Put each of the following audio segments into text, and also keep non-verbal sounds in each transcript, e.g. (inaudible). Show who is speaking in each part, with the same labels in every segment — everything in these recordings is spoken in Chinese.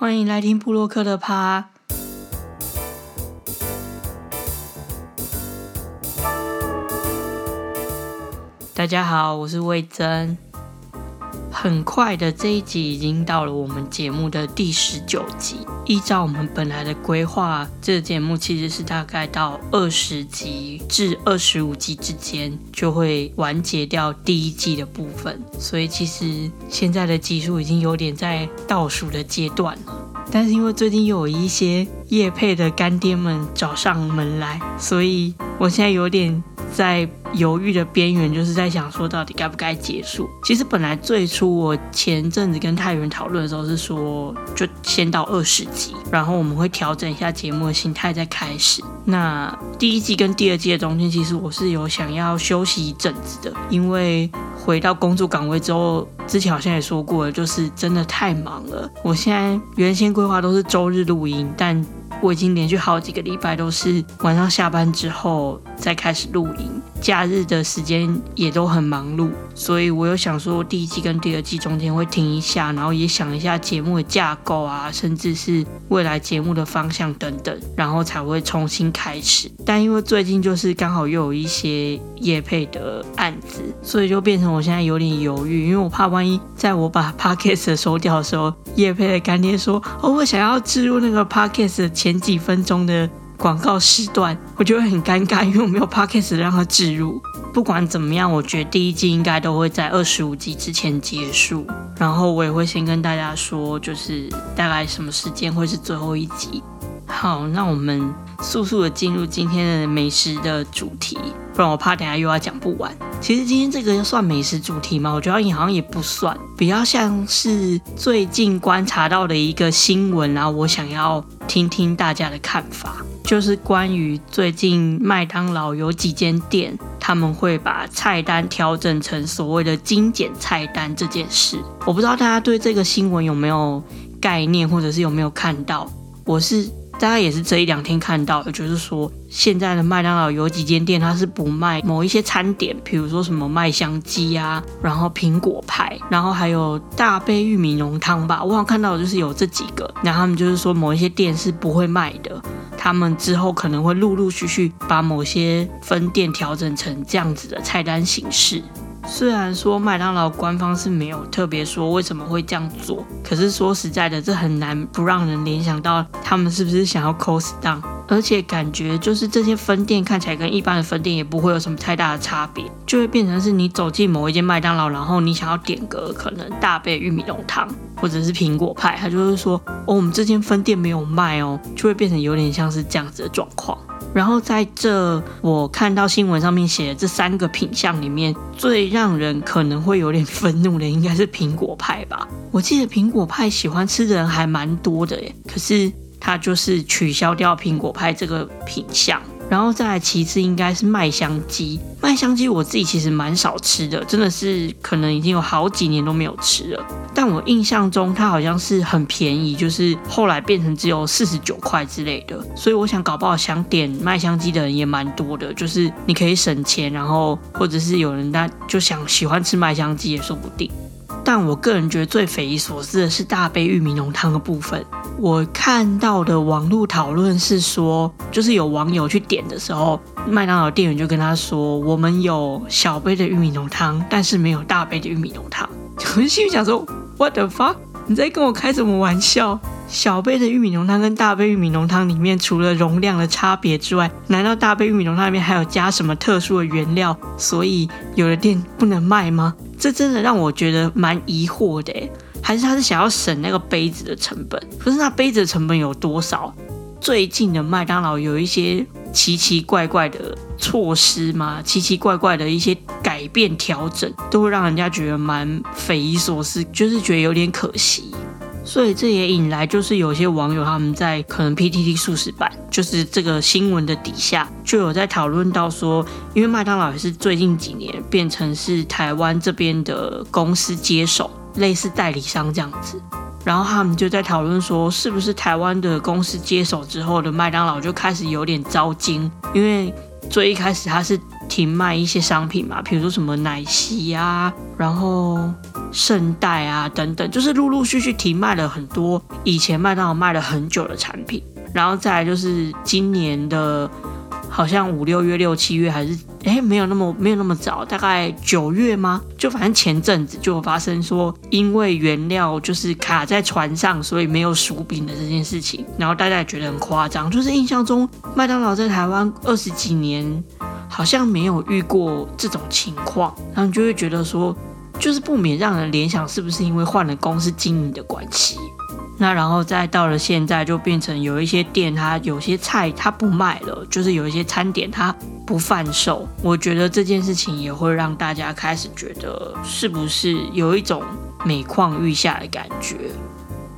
Speaker 1: 欢迎来听布洛克的趴。大家好，我是魏征。很快的这一集已经到了我们节目的第十九集。依照我们本来的规划，这个节目其实是大概到二十集至二十五集之间就会完结掉第一季的部分。所以其实现在的集数已经有点在倒数的阶段了。但是因为最近有一些叶配的干爹们找上门来，所以我现在有点。在犹豫的边缘，就是在想说到底该不该结束。其实本来最初我前阵子跟太原讨论的时候是说，就先到二十集，然后我们会调整一下节目的心态再开始。那第一季跟第二季的中间，其实我是有想要休息一阵子的，因为回到工作岗位之后，之前好像也说过了，就是真的太忙了。我现在原先规划都是周日录音，但我已经连续好几个礼拜都是晚上下班之后再开始录音，假日的时间也都很忙碌，所以我有想说第一季跟第二季中间会停一下，然后也想一下节目的架构啊，甚至是未来节目的方向等等，然后才会重新开始。但因为最近就是刚好又有一些叶配的案子，所以就变成我现在有点犹豫，因为我怕万一在我把 (laughs) podcast 收掉的时候，叶配的干爹说哦，我想要置入那个 podcast。前几分钟的广告时段，我就会很尴尬，因为我没有 podcast 让它置入。不管怎么样，我觉得第一季应该都会在二十五集之前结束。然后我也会先跟大家说，就是大概什么时间会是最后一集。好，那我们速速的进入今天的美食的主题，不然我怕等下又要讲不完。其实今天这个算美食主题吗？我觉得好像也不算，比较像是最近观察到的一个新闻然后我想要听听大家的看法，就是关于最近麦当劳有几间店他们会把菜单调整成所谓的精简菜单这件事。我不知道大家对这个新闻有没有概念，或者是有没有看到？我是。大家也是这一两天看到的，就是说现在的麦当劳有几间店，它是不卖某一些餐点，比如说什么麦香鸡啊，然后苹果派，然后还有大杯玉米浓汤吧。我好像看到的就是有这几个，然后他们就是说某一些店是不会卖的，他们之后可能会陆陆续续把某些分店调整成这样子的菜单形式。虽然说麦当劳官方是没有特别说为什么会这样做，可是说实在的，这很难不让人联想到他们是不是想要 cost down，而且感觉就是这些分店看起来跟一般的分店也不会有什么太大的差别，就会变成是你走进某一间麦当劳，然后你想要点个可能大杯玉米浓汤或者是苹果派，他就是说哦我们这间分店没有卖哦，就会变成有点像是这样子的状况。然后在这我看到新闻上面写的这三个品相里面，最让人可能会有点 (laughs) 愤怒的应该是苹果派吧。我记得苹果派喜欢吃的人还蛮多的耶，可是它就是取消掉苹果派这个品相。然后再其次应该是麦香鸡，麦香鸡我自己其实蛮少吃的，真的是可能已经有好几年都没有吃了。但我印象中它好像是很便宜，就是后来变成只有四十九块之类的。所以我想搞不好想点麦香鸡的人也蛮多的，就是你可以省钱，然后或者是有人他就想喜欢吃麦香鸡也说不定。但我个人觉得最匪夷所思的是大杯玉米浓汤的部分。我看到的网络讨论是说，就是有网友去点的时候，麦当劳店员就跟他说：“我们有小杯的玉米浓汤，但是没有大杯的玉米浓汤。(laughs) ”我心里想说：“What the fuck？你在跟我开什么玩笑？小杯的玉米浓汤跟大杯玉米浓汤里面，除了容量的差别之外，难道大杯玉米浓汤里面还有加什么特殊的原料，所以有的店不能卖吗？”这真的让我觉得蛮疑惑的，还是他是想要省那个杯子的成本？可是那杯子的成本有多少？最近的麦当劳有一些奇奇怪怪的措施吗？奇奇怪怪的一些改变调整，都会让人家觉得蛮匪夷所思，就是觉得有点可惜。所以这也引来，就是有些网友他们在可能 PTT 素食版，就是这个新闻的底下，就有在讨论到说，因为麦当劳也是最近几年变成是台湾这边的公司接手，类似代理商这样子，然后他们就在讨论说，是不是台湾的公司接手之后的麦当劳就开始有点糟心，因为最一开始它是停卖一些商品嘛，比如说什么奶昔啊，然后。圣代啊等等，就是陆陆续续停卖了很多以前麦当劳卖了很久的产品，然后再来就是今年的。好像五六月、六七月还是哎，没有那么没有那么早，大概九月吗？就反正前阵子就发生说，因为原料就是卡在船上，所以没有薯饼的这件事情。然后大家也觉得很夸张，就是印象中麦当劳在台湾二十几年，好像没有遇过这种情况，然后就会觉得说，就是不免让人联想，是不是因为换了公司经营的关系？那然后再到了现在，就变成有一些店，它有些菜它不卖了，就是有一些餐点它不贩售。我觉得这件事情也会让大家开始觉得，是不是有一种每况愈下的感觉？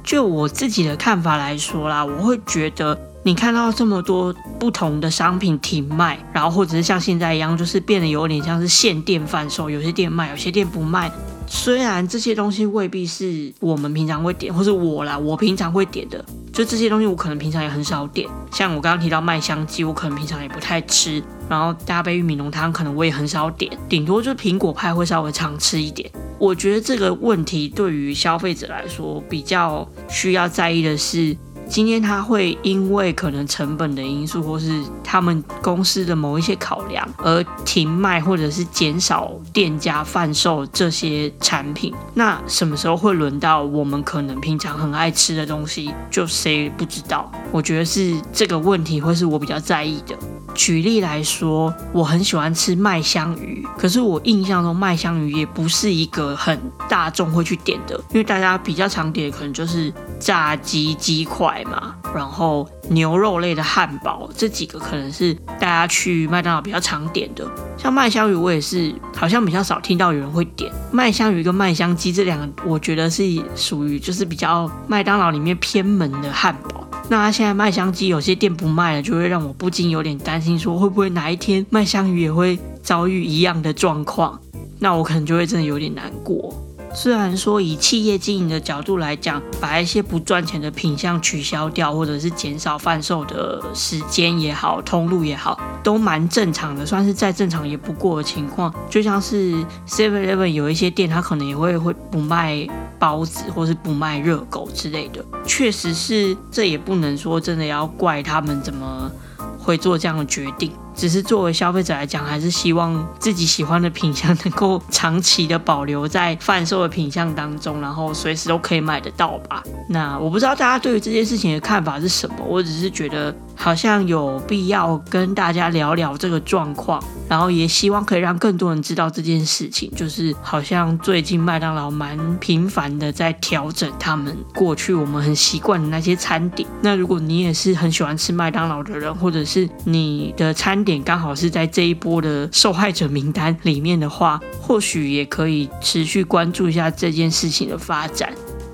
Speaker 1: 就我自己的看法来说啦，我会觉得你看到这么多不同的商品停卖，然后或者是像现在一样，就是变得有点像是限店贩售，有些店卖，有些店不卖。虽然这些东西未必是我们平常会点，或是我啦，我平常会点的，就这些东西我可能平常也很少点。像我刚刚提到麦香鸡，我可能平常也不太吃。然后大杯玉米浓汤，可能我也很少点，顶多就是苹果派会稍微常吃一点。我觉得这个问题对于消费者来说，比较需要在意的是。今天他会因为可能成本的因素，或是他们公司的某一些考量而停卖，或者是减少店家贩售这些产品。那什么时候会轮到我们可能平常很爱吃的东西？就谁不知道？我觉得是这个问题会是我比较在意的。举例来说，我很喜欢吃麦香鱼，可是我印象中麦香鱼也不是一个很大众会去点的，因为大家比较常点的可能就是炸鸡鸡块嘛，然后牛肉类的汉堡这几个可能是大家去麦当劳比较常点的。像麦香鱼，我也是好像比较少听到有人会点麦香鱼跟麦香鸡这两个，我觉得是属于就是比较麦当劳里面偏门的汉堡。那现在麦香鸡有些店不卖了，就会让我不禁有点担心，说会不会哪一天麦香鱼也会遭遇一样的状况？那我可能就会真的有点难过。虽然说以企业经营的角度来讲，把一些不赚钱的品相取消掉，或者是减少贩售的时间也好，通路也好，都蛮正常的，算是再正常也不过的情况。就像是 Seven Eleven 有一些店，它可能也会会不卖。包子，或是不卖热狗之类的，确实是，这也不能说真的要怪他们怎么会做这样的决定。只是作为消费者来讲，还是希望自己喜欢的品相能够长期的保留在贩售的品相当中，然后随时都可以买得到吧。那我不知道大家对于这件事情的看法是什么，我只是觉得。好像有必要跟大家聊聊这个状况，然后也希望可以让更多人知道这件事情。就是好像最近麦当劳蛮频繁的在调整他们过去我们很习惯的那些餐点。那如果你也是很喜欢吃麦当劳的人，或者是你的餐点刚好是在这一波的受害者名单里面的话，或许也可以持续关注一下这件事情的发展。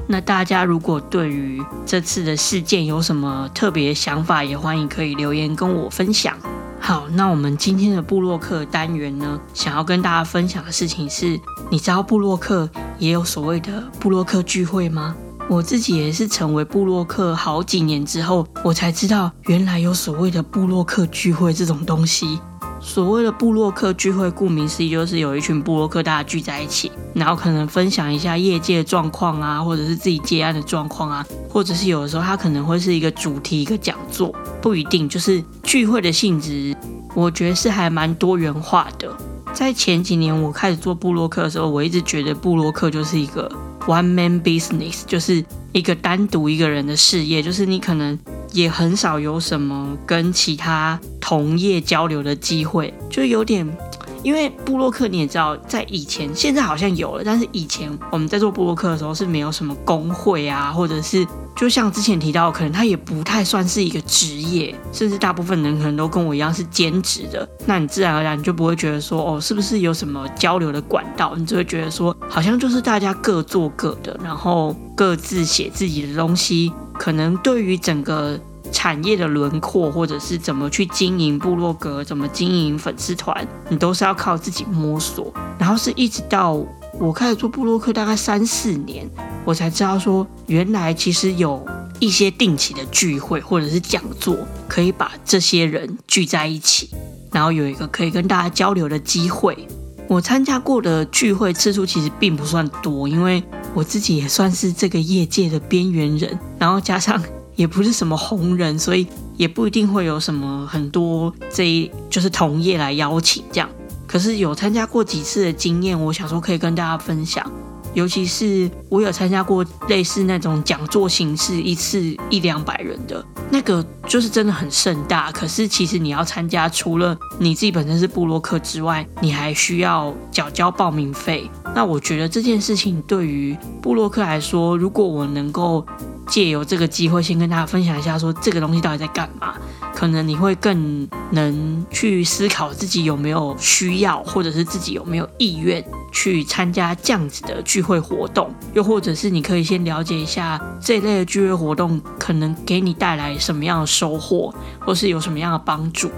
Speaker 1: 那大家如果对于这次的事件有什么特别想法，也欢迎可以留言跟我分享。好，那我们今天的布洛克单元呢，想要跟大家分享的事情是，你知道布洛克也有所谓的布洛克聚会吗？我自己也是成为布洛克好几年之后，我才知道原来有所谓的布洛克聚会这种东西。所谓的布洛克聚会，顾名思义就是有一群布洛克大家聚在一起，然后可能分享一下业界的状况啊，或者是自己接案的状况啊，或者是有的时候它可能会是一个主题一个讲座，不一定就是聚会的性质。我觉得是还蛮多元化的。在前几年我开始做布洛克的时候，我一直觉得布洛克就是一个 one man business，就是一个单独一个人的事业，就是你可能。也很少有什么跟其他同业交流的机会，就有点，因为布洛克你也知道，在以前现在好像有了，但是以前我们在做布洛克的时候是没有什么工会啊，或者是就像之前提到，可能他也不太算是一个职业，甚至大部分人可能都跟我一样是兼职的，那你自然而然就不会觉得说哦，是不是有什么交流的管道？你就会觉得说，好像就是大家各做各的，然后各自写自己的东西。可能对于整个产业的轮廓，或者是怎么去经营部落格，怎么经营粉丝团，你都是要靠自己摸索。然后是一直到我开始做部落客大概三四年，我才知道说，原来其实有一些定期的聚会或者是讲座，可以把这些人聚在一起，然后有一个可以跟大家交流的机会。我参加过的聚会次数其实并不算多，因为我自己也算是这个业界的边缘人，然后加上也不是什么红人，所以也不一定会有什么很多这一就是同业来邀请这样。可是有参加过几次的经验，我想说可以跟大家分享。尤其是我有参加过类似那种讲座形式，一次一两百人的那个，就是真的很盛大。可是其实你要参加，除了你自己本身是布洛克之外，你还需要缴交报名费。那我觉得这件事情对于布洛克来说，如果我能够借由这个机会，先跟大家分享一下，说这个东西到底在干嘛，可能你会更能去思考自己有没有需要，或者是自己有没有意愿。去参加这样子的聚会活动，又或者是你可以先了解一下这类的聚会活动可能给你带来什么样的收获，或是有什么样的帮助。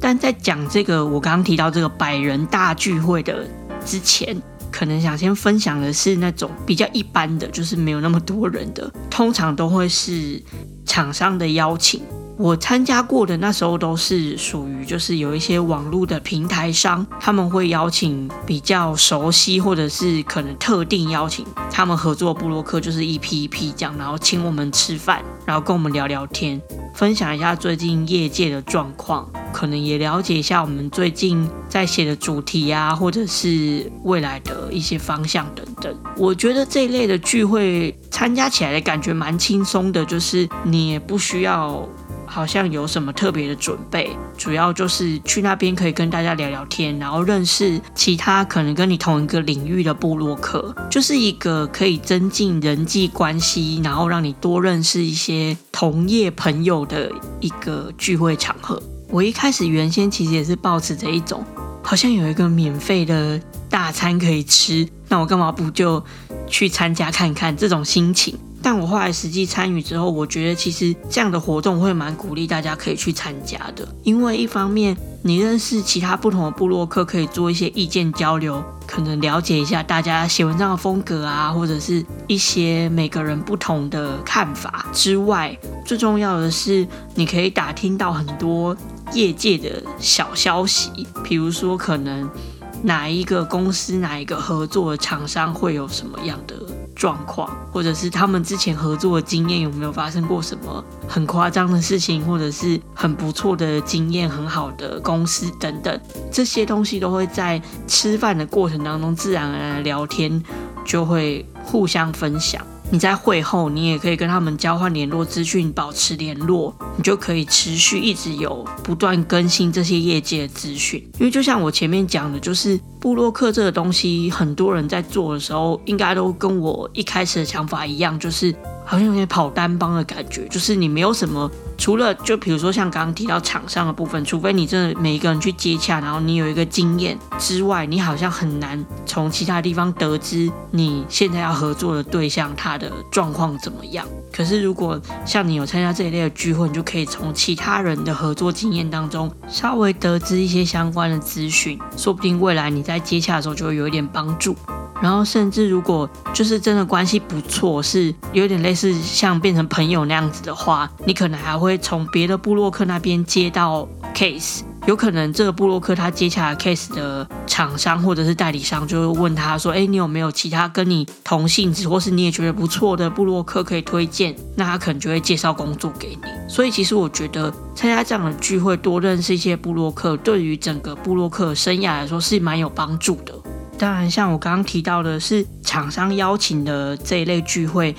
Speaker 1: 但在讲这个我刚刚提到这个百人大聚会的之前，可能想先分享的是那种比较一般的，就是没有那么多人的，通常都会是厂商的邀请。我参加过的那时候都是属于，就是有一些网络的平台商，他们会邀请比较熟悉或者是可能特定邀请他们合作布洛克，就是一批一批这样，然后请我们吃饭，然后跟我们聊聊天，分享一下最近业界的状况，可能也了解一下我们最近在写的主题啊，或者是未来的一些方向等等。我觉得这一类的聚会参加起来的感觉蛮轻松的，就是你也不需要。好像有什么特别的准备，主要就是去那边可以跟大家聊聊天，然后认识其他可能跟你同一个领域的部落客，就是一个可以增进人际关系，然后让你多认识一些同业朋友的一个聚会场合。我一开始原先其实也是抱持着一种，好像有一个免费的大餐可以吃，那我干嘛不就去参加看看这种心情。但我后来实际参与之后，我觉得其实这样的活动会蛮鼓励大家可以去参加的，因为一方面你认识其他不同的部落客，可以做一些意见交流，可能了解一下大家写文章的风格啊，或者是一些每个人不同的看法之外，最重要的是你可以打听到很多业界的小消息，比如说可能哪一个公司、哪一个合作的厂商会有什么样的。状况，或者是他们之前合作的经验有没有发生过什么很夸张的事情，或者是很不错的经验、很好的公司等等，这些东西都会在吃饭的过程当中自然而然聊天，就会互相分享。你在会后，你也可以跟他们交换联络资讯，保持联络，你就可以持续一直有不断更新这些业界的资讯。因为就像我前面讲的，就是布洛克这个东西，很多人在做的时候，应该都跟我一开始的想法一样，就是好像有点跑单帮的感觉，就是你没有什么。除了就比如说像刚刚提到厂商的部分，除非你真的每一个人去接洽，然后你有一个经验之外，你好像很难从其他地方得知你现在要合作的对象他的状况怎么样。可是如果像你有参加这一类的聚会，你就可以从其他人的合作经验当中稍微得知一些相关的资讯，说不定未来你在接洽的时候就会有一点帮助。然后甚至如果就是真的关系不错，是有点类似是像变成朋友那样子的话，你可能还会从别的布洛克那边接到 case，有可能这个布洛克他接下来 case 的厂商或者是代理商就会问他说，哎，你有没有其他跟你同性质或是你也觉得不错的布洛克可以推荐？那他可能就会介绍工作给你。所以其实我觉得参加这样的聚会，多认识一些布洛克，对于整个布洛克生涯来说是蛮有帮助的。当然，像我刚刚提到的是厂商邀请的这一类聚会，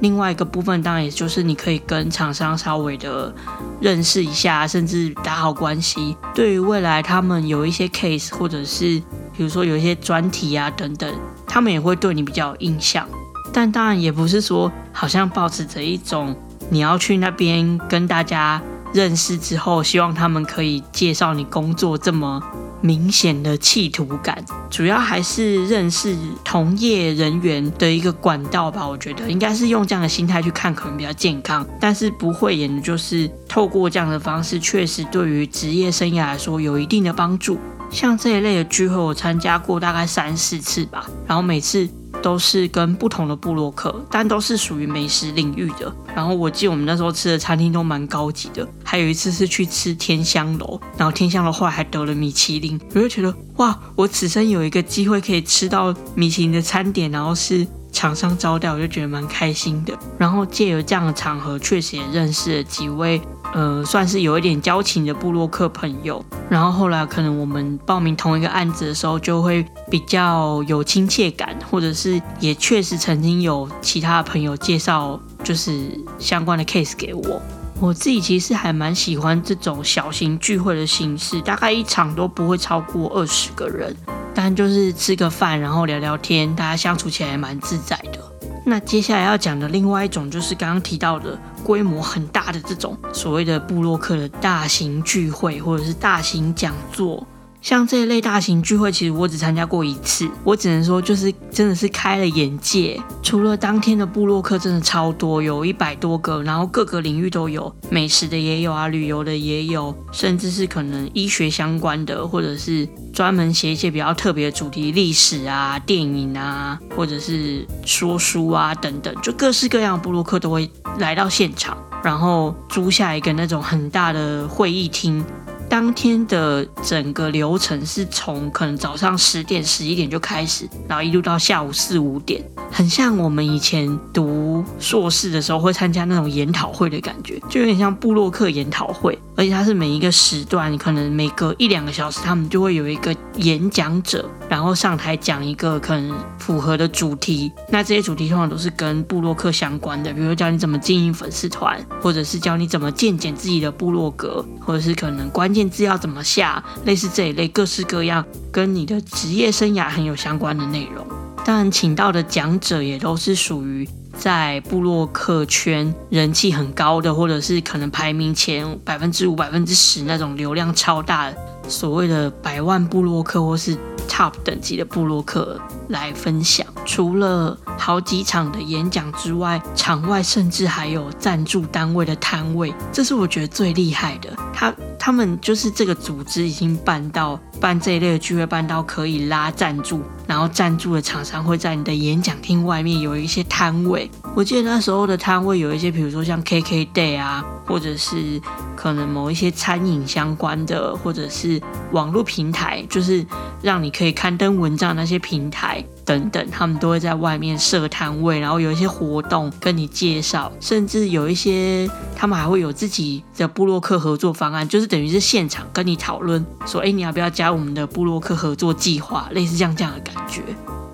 Speaker 1: 另外一个部分当然也就是你可以跟厂商稍微的认识一下，甚至打好关系。对于未来他们有一些 case，或者是比如说有一些专题啊等等，他们也会对你比较有印象。但当然也不是说好像保持着一种你要去那边跟大家认识之后，希望他们可以介绍你工作这么。明显的企图感，主要还是认识同业人员的一个管道吧。我觉得应该是用这样的心态去看，可能比较健康。但是不会演的就是透过这样的方式，确实对于职业生涯来说有一定的帮助。像这一类的聚会，我参加过大概三四次吧，然后每次都是跟不同的部落客，但都是属于美食领域的。然后我记得我们那时候吃的餐厅都蛮高级的，还有一次是去吃天香楼，然后天香楼后来还得了米其林，我就觉得哇，我此生有一个机会可以吃到米其林的餐点，然后是厂商招待，我就觉得蛮开心的。然后借由这样的场合，确实也认识了几位。呃，算是有一点交情的布洛克朋友，然后后来可能我们报名同一个案子的时候，就会比较有亲切感，或者是也确实曾经有其他朋友介绍，就是相关的 case 给我。我自己其实还蛮喜欢这种小型聚会的形式，大概一场都不会超过二十个人，但就是吃个饭，然后聊聊天，大家相处起来蛮自在的。那接下来要讲的另外一种，就是刚刚提到的规模很大的这种所谓的布洛克的大型聚会，或者是大型讲座。像这一类大型聚会，其实我只参加过一次，我只能说就是真的是开了眼界。除了当天的部落客真的超多，有一百多个，然后各个领域都有，美食的也有啊，旅游的也有，甚至是可能医学相关的，或者是专门写一些比较特别的主题，历史啊、电影啊，或者是说书啊等等，就各式各样的部落客都会来到现场，然后租下一个那种很大的会议厅。当天的整个流程是从可能早上十点、十一点就开始，然后一路到下午四五点，很像我们以前读硕士的时候会参加那种研讨会的感觉，就有点像布洛克研讨会。而且它是每一个时段，可能每隔一两个小时，他们就会有一个演讲者，然后上台讲一个可能符合的主题。那这些主题通常都是跟布洛克相关的，比如教你怎么经营粉丝团，或者是教你怎么建简自己的部落格，或者是可能关键字要怎么下，类似这一类各式各样跟你的职业生涯很有相关的内容。当然，请到的讲者也都是属于。在布洛克圈人气很高的，或者是可能排名前百分之五、百分之十那种流量超大的，所谓的百万布洛克或是 top 等级的布洛克来分享。除了好几场的演讲之外，场外甚至还有赞助单位的摊位，这是我觉得最厉害的。他他们就是这个组织已经办到办这一类的聚会，办到可以拉赞助。然后赞助的厂商会在你的演讲厅外面有一些摊位，我记得那时候的摊位有一些，比如说像 KK Day 啊，或者是可能某一些餐饮相关的，或者是网络平台，就是让你可以刊登文章那些平台。等等，他们都会在外面设摊位，然后有一些活动跟你介绍，甚至有一些他们还会有自己的布洛克合作方就是等于是现场跟你讨论，说，哎，你要不要加我们的布洛克合作计划，类似这样这样的感觉。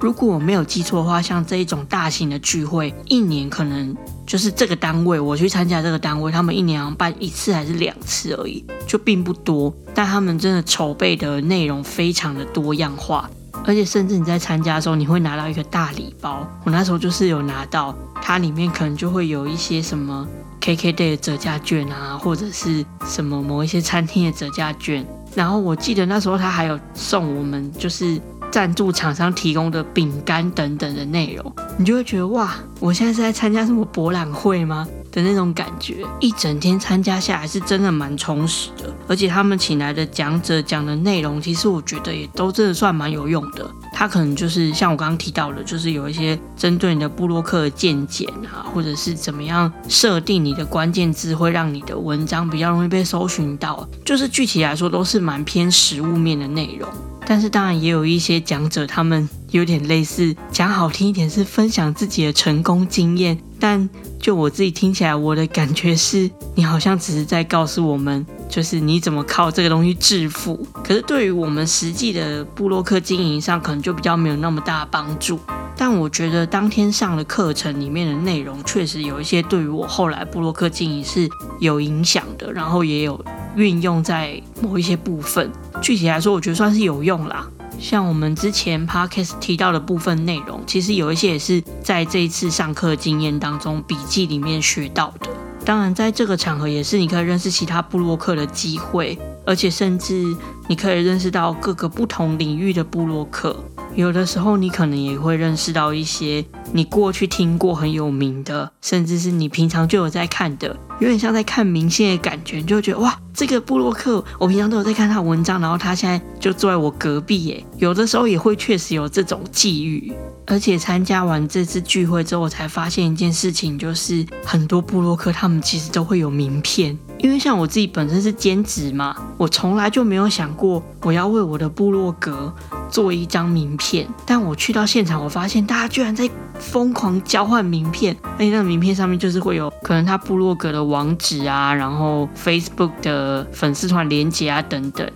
Speaker 1: 如果我没有记错的话，像这一种大型的聚会，一年可能就是这个单位我去参加这个单位，他们一年办一次还是两次而已，就并不多，但他们真的筹备的内容非常的多样化。而且甚至你在参加的时候，你会拿到一个大礼包。我那时候就是有拿到，它里面可能就会有一些什么 KKday 的折价券啊，或者是什么某一些餐厅的折价券。然后我记得那时候他还有送我们，就是赞助厂商提供的饼干等等的内容。你就会觉得哇，我现在是在参加什么博览会吗？的那种感觉，一整天参加下来是真的蛮充实的，而且他们请来的讲者讲的内容，其实我觉得也都真的算蛮有用的。他可能就是像我刚刚提到的，就是有一些针对你的布洛克的见解啊，或者是怎么样设定你的关键字，会让你的文章比较容易被搜寻到。就是具体来说，都是蛮偏实物面的内容。但是当然也有一些讲者，他们有点类似讲好听一点是分享自己的成功经验，但就我自己听起来，我的感觉是你好像只是在告诉我们，就是你怎么靠这个东西致富。可是对于我们实际的布洛克经营上，可能就比较没有那么大帮助。但我觉得当天上的课程里面的内容，确实有一些对于我后来布洛克经营是有影响的，然后也有运用在某一些部分。具体来说，我觉得算是有用啦。像我们之前 podcast 提到的部分内容，其实有一些也是在这一次上课经验当中笔记里面学到的。当然，在这个场合也是你可以认识其他部落客的机会，而且甚至你可以认识到各个不同领域的部落客。有的时候你可能也会认识到一些你过去听过很有名的，甚至是你平常就有在看的，有点像在看明星的感觉，就觉得哇。这个布洛克，我平常都有在看他文章，然后他现在就坐在我隔壁，耶。有的时候也会确实有这种际遇。而且参加完这次聚会之后，我才发现一件事情，就是很多布洛克他们其实都会有名片。因为像我自己本身是兼职嘛，我从来就没有想过我要为我的部落格做一张名片。但我去到现场，我发现大家居然在疯狂交换名片，而且那个名片上面就是会有可能他部落格的网址啊，然后 Facebook 的粉丝团连接啊等等，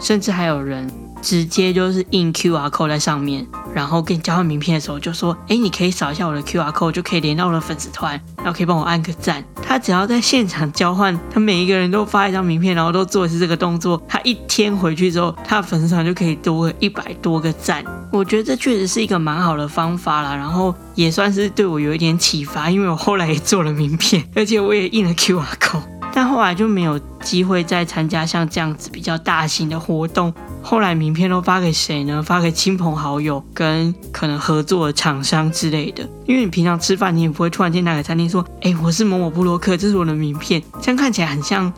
Speaker 1: 甚至还有人。直接就是印 QR code 在上面，然后跟你交换名片的时候就说：“哎，你可以扫一下我的 QR code，就可以连到我的粉丝团，然后可以帮我按个赞。”他只要在现场交换，他每一个人都发一张名片，然后都做一次这个动作，他一天回去之后，他的粉丝团就可以多一百多个赞。我觉得这确实是一个蛮好的方法啦，然后也算是对我有一点启发，因为我后来也做了名片，而且我也印了 QR code。但后来就没有机会再参加像这样子比较大型的活动。后来名片都发给谁呢？发给亲朋好友跟可能合作的厂商之类的。因为你平常吃饭，你也不会突然间拿给餐厅说：“哎，我是某某布洛克，这是我的名片。”这样看起来很像。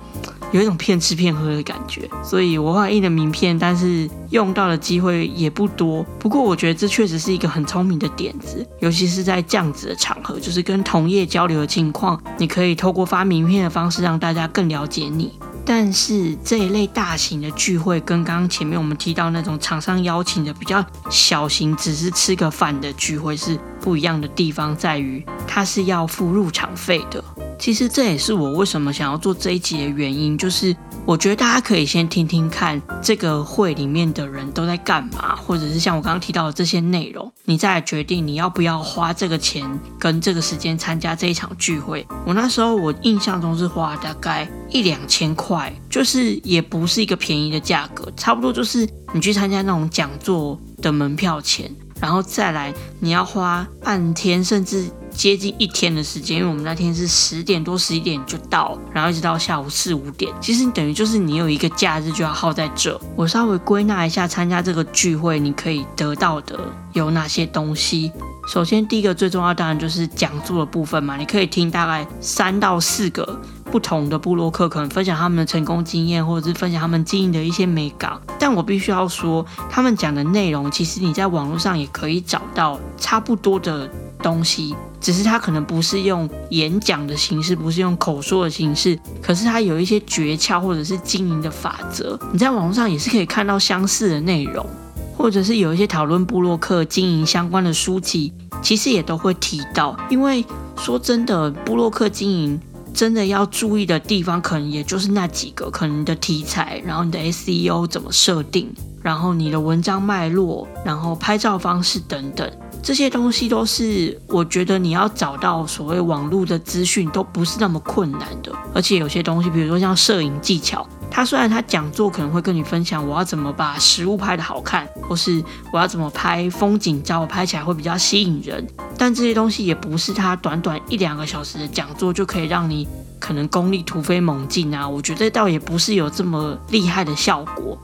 Speaker 1: 有一种骗吃骗喝的感觉，所以我画印的名片，但是用到的机会也不多。不过我觉得这确实是一个很聪明的点子，尤其是在这样子的场合，就是跟同业交流的情况，你可以透过发名片的方式让大家更了解你。但是这一类大型的聚会，跟刚刚前面我们提到那种厂商邀请的比较小型，只是吃个饭的聚会是不一样的地方，在于它是要付入场费的。其实这也是我为什么想要做这一集的原因，就是我觉得大家可以先听听看这个会里面的人都在干嘛，或者是像我刚刚提到的这些内容，你再来决定你要不要花这个钱跟这个时间参加这一场聚会。我那时候我印象中是花大概一两千块，就是也不是一个便宜的价格，差不多就是你去参加那种讲座的门票钱，然后再来你要花半天甚至。接近一天的时间，因为我们那天是十点多十一点就到，然后一直到下午四五点。其实等于就是你有一个假日就要耗在这。我稍微归纳一下，参加这个聚会你可以得到的有哪些东西？首先，第一个最重要当然就是讲座的部分嘛，你可以听大概三到四个不同的布洛克，可能分享他们的成功经验，或者是分享他们经营的一些美感。但我必须要说，他们讲的内容其实你在网络上也可以找到差不多的东西。只是他可能不是用演讲的形式，不是用口说的形式，可是他有一些诀窍或者是经营的法则，你在网络上也是可以看到相似的内容，或者是有一些讨论布洛克经营相关的书籍，其实也都会提到。因为说真的，布洛克经营真的要注意的地方，可能也就是那几个，可能的题材，然后你的 SEO 怎么设定，然后你的文章脉络，然后拍照方式等等。这些东西都是我觉得你要找到所谓网络的资讯都不是那么困难的，而且有些东西，比如说像摄影技巧，他虽然他讲座可能会跟你分享我要怎么把实物拍的好看，或是我要怎么拍风景照，拍起来会比较吸引人，但这些东西也不是他短短一两个小时的讲座就可以让你可能功力突飞猛进啊，我觉得倒也不是有这么厉害的效果。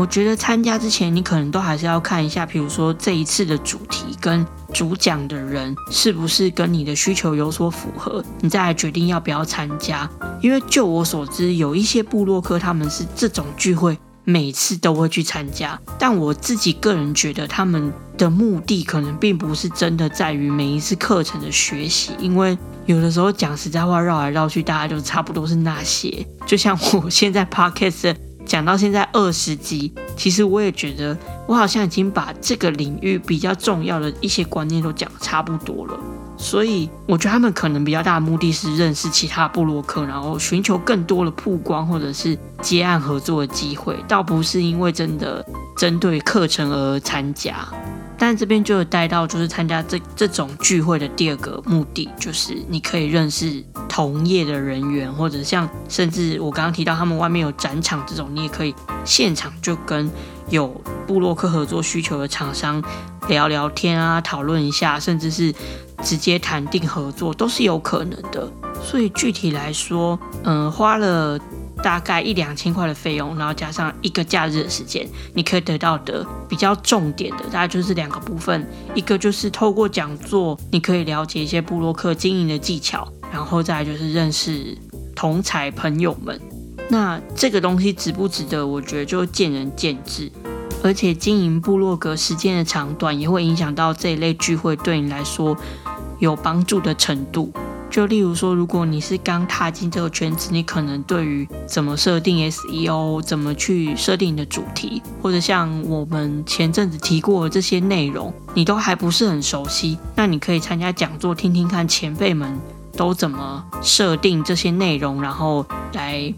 Speaker 1: 我觉得参加之前，你可能都还是要看一下，比如说这一次的主题跟主讲的人是不是跟你的需求有所符合，你再来决定要不要参加。因为就我所知，有一些部落客他们是这种聚会每次都会去参加，但我自己个人觉得他们的目的可能并不是真的在于每一次课程的学习，因为有的时候讲实在话绕来绕去，大家就差不多是那些，就像我现在 (laughs) podcast。讲到现在二十集，其实我也觉得我好像已经把这个领域比较重要的一些观念都讲得差不多了。所以我觉得他们可能比较大的目的是认识其他部落客，然后寻求更多的曝光或者是接案合作的机会，倒不是因为真的针对课程而参加。但这边就有带到，就是参加这这种聚会的第二个目的，就是你可以认识同业的人员，或者像甚至我刚刚提到他们外面有展场这种，你也可以现场就跟有布洛克合作需求的厂商聊聊天啊，讨论一下，甚至是直接谈定合作都是有可能的。所以具体来说，嗯，花了。大概一两千块的费用，然后加上一个假日的时间，你可以得到的比较重点的，大概就是两个部分。一个就是透过讲座，你可以了解一些布洛克经营的技巧，然后再就是认识同才朋友们。那这个东西值不值得，我觉得就见仁见智。而且经营部落格时间的长短，也会影响到这一类聚会对你来说有帮助的程度。就例如说，如果你是刚踏进这个圈子，你可能对于怎么设定 SEO、怎么去设定你的主题，或者像我们前阵子提过的这些内容，你都还不是很熟悉。那你可以参加讲座，听听看前辈们都怎么设定这些内容，然后来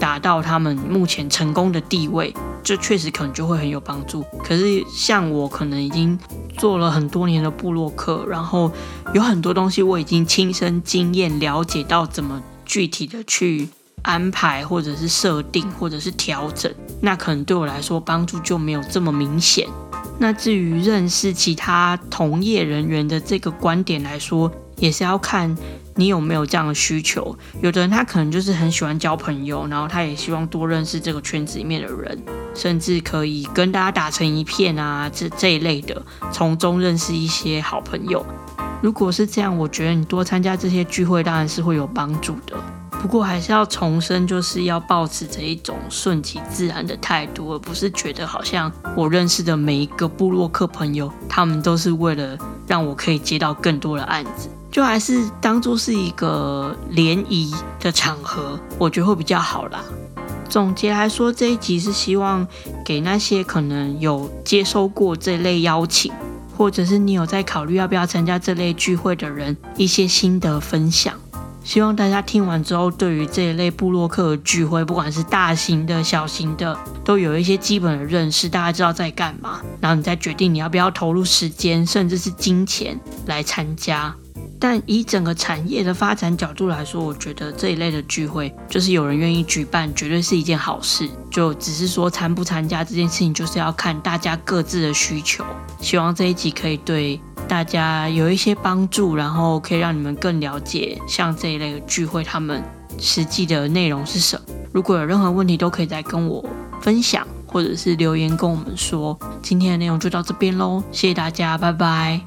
Speaker 1: 达到他们目前成功的地位。这确实可能就会很有帮助。可是像我可能已经做了很多年的部落客，然后有很多东西我已经亲身经验了解到怎么具体的去安排，或者是设定，或者是调整，那可能对我来说帮助就没有这么明显。那至于认识其他同业人员的这个观点来说，也是要看。你有没有这样的需求？有的人他可能就是很喜欢交朋友，然后他也希望多认识这个圈子里面的人，甚至可以跟大家打成一片啊，这这一类的，从中认识一些好朋友。如果是这样，我觉得你多参加这些聚会当然是会有帮助的。不过还是要重申，就是要保持着一种顺其自然的态度，而不是觉得好像我认识的每一个部落客朋友，他们都是为了让我可以接到更多的案子。就还是当做是一个联谊的场合，我觉得会比较好啦。总结来说，这一集是希望给那些可能有接收过这类邀请，或者是你有在考虑要不要参加这类聚会的人一些心得分享。希望大家听完之后，对于这一类部落客聚会，不管是大型的、小型的，都有一些基本的认识，大家知道在干嘛，然后你再决定你要不要投入时间，甚至是金钱来参加。但以整个产业的发展角度来说，我觉得这一类的聚会，就是有人愿意举办，绝对是一件好事。就只是说参不参加这件事情，就是要看大家各自的需求。希望这一集可以对大家有一些帮助，然后可以让你们更了解像这一类的聚会，他们实际的内容是什么。如果有任何问题，都可以再跟我分享，或者是留言跟我们说。今天的内容就到这边喽，谢谢大家，拜拜。